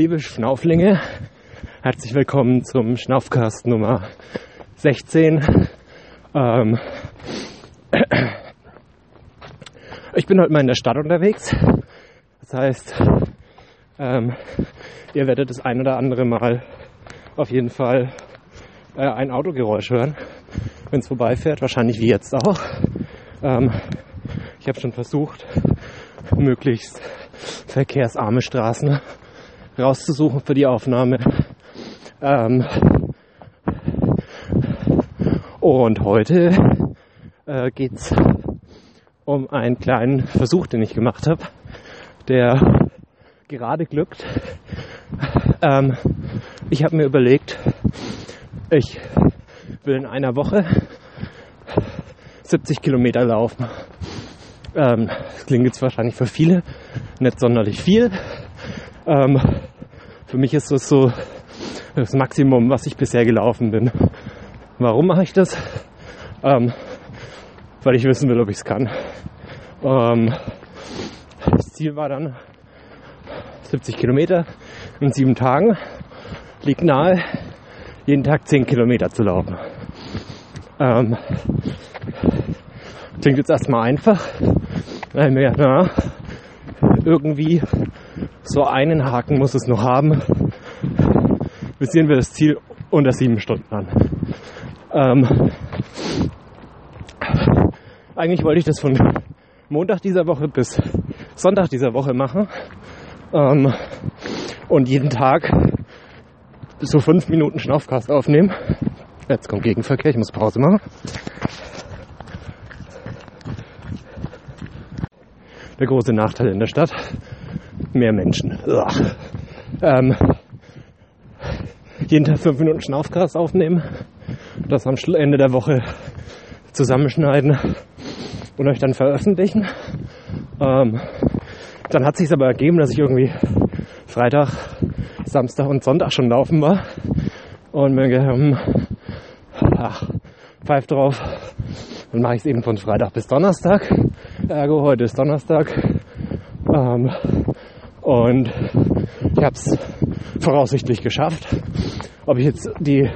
Liebe Schnauflinge, herzlich willkommen zum Schnaufcast Nummer 16. Ähm, ich bin heute mal in der Stadt unterwegs. Das heißt, ähm, ihr werdet das ein oder andere Mal auf jeden Fall äh, ein Autogeräusch hören, wenn es vorbeifährt. Wahrscheinlich wie jetzt auch. Ähm, ich habe schon versucht, möglichst verkehrsarme Straßen rauszusuchen für die Aufnahme. Ähm, und heute äh, geht's um einen kleinen Versuch, den ich gemacht habe, der gerade glückt. Ähm, ich habe mir überlegt, ich will in einer Woche 70 Kilometer laufen. Ähm, das klingt jetzt wahrscheinlich für viele nicht sonderlich viel. Ähm, für mich ist das so das Maximum, was ich bisher gelaufen bin. Warum mache ich das? Ähm, weil ich wissen will, ob ich es kann. Ähm, das Ziel war dann 70 Kilometer in sieben Tagen. Liegt nahe, jeden Tag 10 Kilometer zu laufen. Ähm, klingt jetzt erstmal einfach. Weil mir, na, irgendwie so einen Haken muss es noch haben. Visieren wir das Ziel unter sieben Stunden an. Ähm, eigentlich wollte ich das von Montag dieser Woche bis Sonntag dieser Woche machen. Ähm, und jeden Tag so fünf Minuten Schnaufkast aufnehmen. Jetzt kommt Gegenverkehr, ich muss Pause machen. Der große Nachteil in der Stadt, mehr Menschen. Ähm, jeden Tag fünf Minuten Schnaufkast aufnehmen, das am Ende der Woche zusammenschneiden und euch dann veröffentlichen. Ähm, dann hat sich aber ergeben, dass ich irgendwie Freitag, Samstag und Sonntag schon laufen war und mir gedacht, hm, ach, pfeif drauf, dann mache ich es eben von Freitag bis Donnerstag. Ergo, heute ist Donnerstag. Ähm, und ich habe es voraussichtlich geschafft. Ob ich jetzt die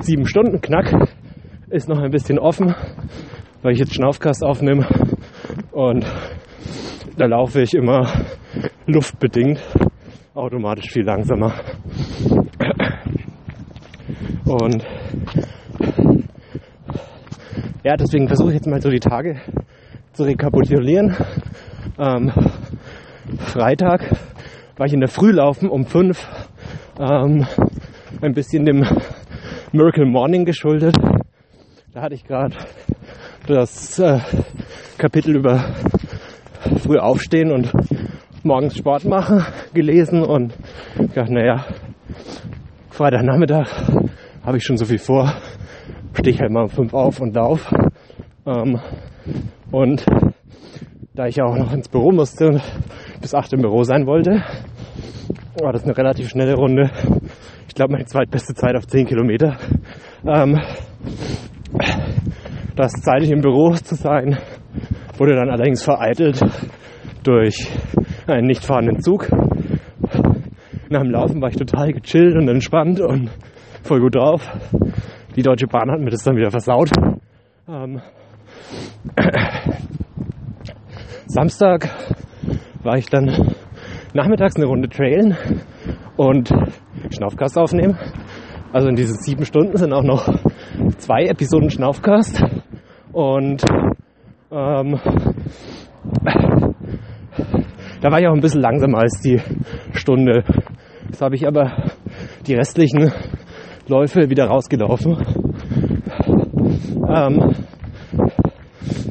sieben Stunden knack, ist noch ein bisschen offen, weil ich jetzt Schnaufkast aufnehme und da laufe ich immer luftbedingt automatisch viel langsamer. Und ja, deswegen versuche ich jetzt mal so die Tage zu rekapitulieren. Ähm, Freitag war ich in der Früh laufen um fünf. Ähm, ein bisschen dem Miracle Morning geschuldet. Da hatte ich gerade das äh, Kapitel über früh aufstehen und morgens Sport machen gelesen und ich dachte, naja, Freitagnachmittag habe ich schon so viel vor, stehe ich halt mal um fünf auf und lauf. Ähm, und da ich auch noch ins Büro musste bis acht im Büro sein wollte, war das eine relativ schnelle Runde. Ich glaube, meine zweitbeste Zeit auf zehn Kilometer. Ähm, das zeitig im Büro zu sein, wurde dann allerdings vereitelt durch einen nicht fahrenden Zug. Nach dem Laufen war ich total gechillt und entspannt und voll gut drauf. Die Deutsche Bahn hat mir das dann wieder versaut. Ähm, Samstag war ich dann nachmittags eine Runde trailen und Schnaufcast aufnehmen. Also in diesen sieben Stunden sind auch noch zwei Episoden Schnaufcast und ähm, da war ich auch ein bisschen langsamer als die Stunde. Jetzt habe ich aber die restlichen Läufe wieder rausgelaufen. Ähm,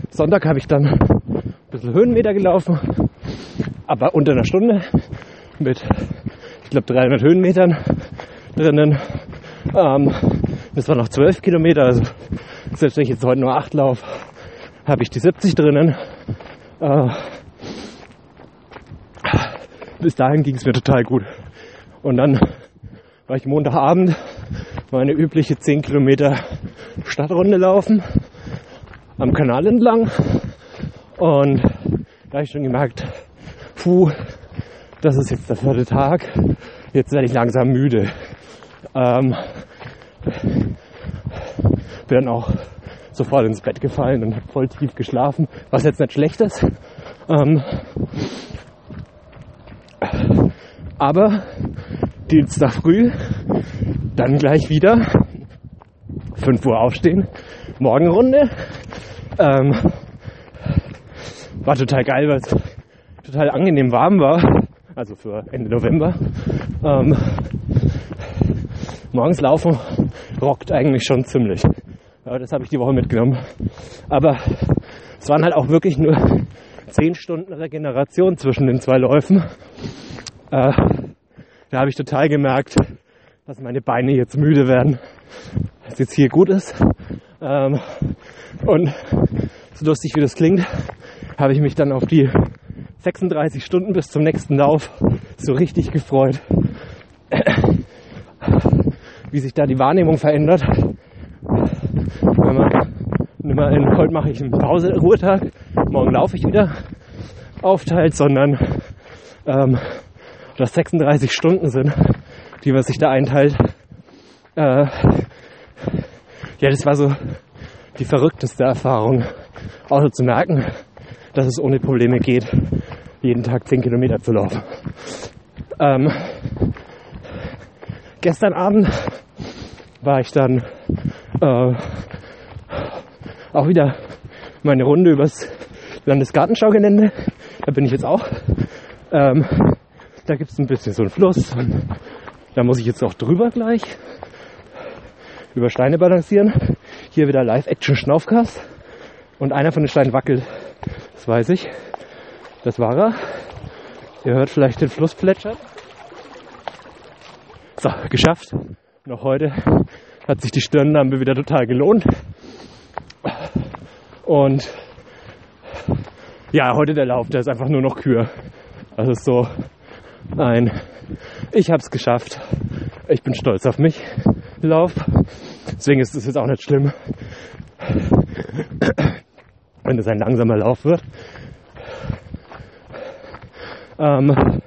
Sonntag habe ich dann ein bisschen Höhenmeter gelaufen, aber unter einer Stunde mit, ich glaube, 300 Höhenmetern drinnen. Ähm, das waren noch 12 Kilometer, also selbst wenn ich jetzt heute nur 8 laufe, habe ich die 70 drinnen. Äh, bis dahin ging es mir total gut. Und dann war ich Montagabend meine übliche 10 Kilometer Stadtrunde laufen am Kanal entlang. Und da habe ich schon gemerkt, puh, das ist jetzt der vierte Tag. jetzt werde ich langsam müde. Ähm, bin dann auch sofort ins Bett gefallen und habe voll tief geschlafen, was jetzt nicht schlecht ist. Ähm, aber Dienstag früh, dann gleich wieder 5 Uhr aufstehen, Morgenrunde. Ähm, war total geil, weil es total angenehm warm war. Also für Ende November. Ähm, morgens laufen rockt eigentlich schon ziemlich. Ja, das habe ich die Woche mitgenommen. Aber es waren halt auch wirklich nur 10 Stunden Regeneration zwischen den zwei Läufen. Äh, da habe ich total gemerkt, dass meine Beine jetzt müde werden, dass jetzt hier gut ist. Ähm, und so lustig wie das klingt, habe ich mich dann auf die 36 Stunden bis zum nächsten Lauf so richtig gefreut. Wie sich da die Wahrnehmung verändert. Wenn man immer in heute mache ich einen Pause, Ruhetag, morgen laufe ich wieder aufteilt, sondern ähm, das 36 Stunden sind, die man sich da einteilt. Äh, ja, das war so die verrückteste Erfahrung, außer zu merken, dass es ohne Probleme geht, jeden Tag 10 Kilometer zu laufen. Ähm, gestern Abend war ich dann äh, auch wieder meine Runde übers Landesgartenschaugelände. Da bin ich jetzt auch. Ähm, da gibt es ein bisschen so einen Fluss. Und da muss ich jetzt auch drüber gleich. Über Steine balancieren. Hier wieder Live-Action-Schnaufcast. Und einer von den Steinen wackelt. Das weiß ich. Das war er. Ihr hört vielleicht den Fluss plätschern. So, geschafft. Noch heute hat sich die Stirnlampe wieder total gelohnt. Und ja, heute der Lauf, der ist einfach nur noch Kür. Das ist so ein, ich hab's geschafft. Ich bin stolz auf mich. Lauf. Deswegen ist es jetzt auch nicht schlimm, wenn es ein langsamer Lauf wird. Ähm,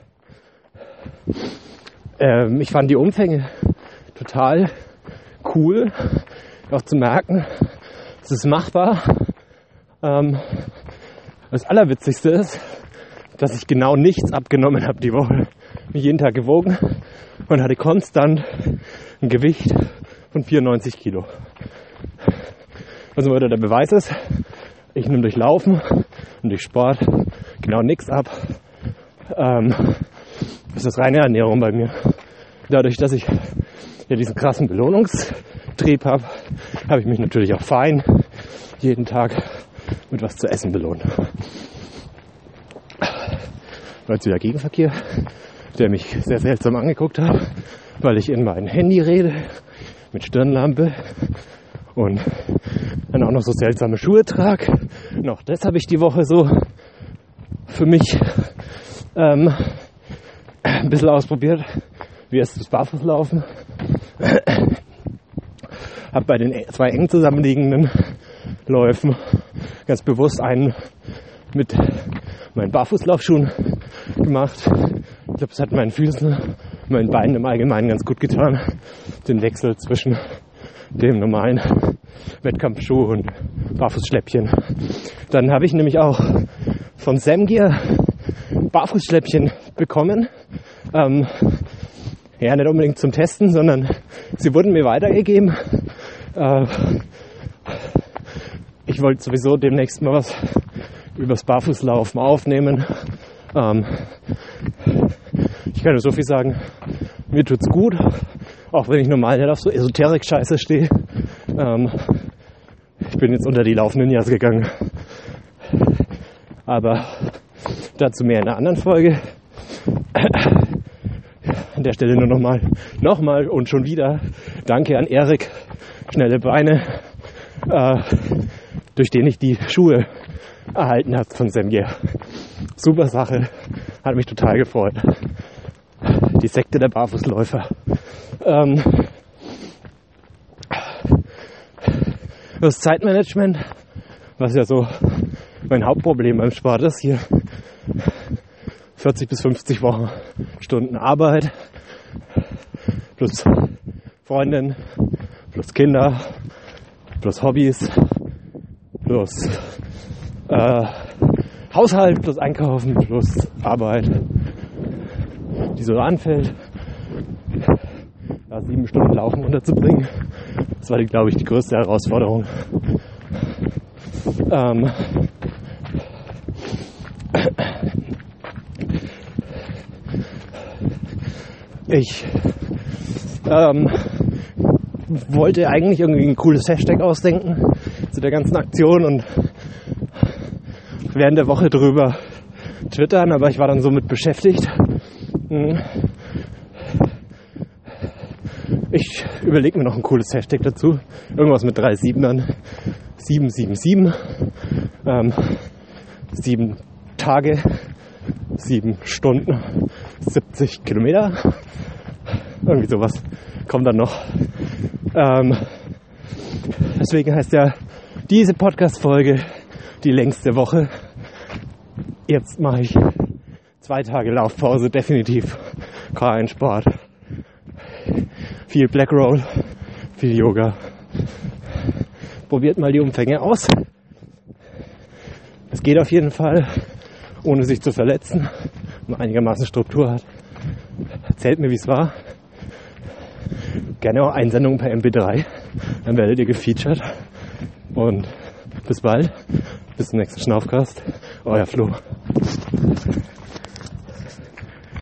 ähm, ich fand die Umfänge total cool, auch zu merken, es ist machbar. Ähm, das Allerwitzigste ist, dass ich genau nichts abgenommen habe die Woche. Mich jeden Tag gewogen und hatte konstant ein Gewicht von 94 Kilo. Also wieder der Beweis ist, ich nehme durch Laufen und durch Sport genau nichts ab. Ähm, das ist reine Ernährung bei mir. Dadurch, dass ich ja diesen krassen Belohnungstrieb habe, habe ich mich natürlich auch fein jeden Tag mit was zu essen belohnt. Jetzt wieder Gegenverkehr, der mich sehr seltsam angeguckt hat, weil ich in mein Handy rede mit Stirnlampe und dann auch noch so seltsame Schuhe trage. Noch das habe ich die Woche so für mich ähm, ein bisschen ausprobiert, wie es das Barfußlaufen. Hab bei den zwei eng zusammenliegenden Läufen ganz bewusst einen mit meinen Barfußlaufschuhen gemacht. Ich glaube, es hat meinen Füßen, meinen Beinen im Allgemeinen ganz gut getan, den Wechsel zwischen dem normalen Wettkampfschuh und Barfußschläppchen. Dann habe ich nämlich auch von Samgear Barfußschläppchen bekommen. Ähm, ja, nicht unbedingt zum Testen, sondern sie wurden mir weitergegeben. Äh, ich wollte sowieso demnächst mal was übers Barfußlaufen aufnehmen. Ähm, ich kann nur so viel sagen, mir tut's gut, auch wenn ich normal nicht auf so Esoterik-Scheiße stehe. Ähm, ich bin jetzt unter die laufenden Jas gegangen. Aber dazu mehr in einer anderen Folge. An der Stelle nur nochmal, nochmal und schon wieder Danke an Erik, schnelle Beine, äh, durch den ich die Schuhe erhalten habe von Semgier. Super Sache, hat mich total gefreut. Die Sekte der Barfußläufer. Ähm, das Zeitmanagement, was ja so mein Hauptproblem beim Sport ist, hier 40 bis 50 Wochen Stunden Arbeit plus Freundin plus Kinder plus Hobbys plus äh, Haushalt plus Einkaufen plus Arbeit, die so anfällt, da sieben Stunden Laufen unterzubringen. Das war, glaube ich, die größte Herausforderung. Ähm, ich ähm, wollte eigentlich irgendwie ein cooles Hashtag ausdenken zu der ganzen Aktion und während der Woche drüber twittern, aber ich war dann somit beschäftigt. Hm. Ich überlege mir noch ein cooles Hashtag dazu. Irgendwas mit drei Siebenern. 777. Ähm, sieben Tage, sieben Stunden, 70 Kilometer. Irgendwie sowas kommt dann noch. Ähm, deswegen heißt ja diese Podcast-Folge die längste Woche. Jetzt mache ich zwei Tage Laufpause, definitiv kein Sport. Viel Black Roll, viel Yoga. Probiert mal die Umfänge aus. Es geht auf jeden Fall, ohne sich zu verletzen, man einigermaßen Struktur hat. Erzählt mir, wie es war. Gerne auch Einsendungen per MP3. Dann werdet ihr gefeatured. Und bis bald. Bis zum nächsten Schnaufcast. Euer Flo.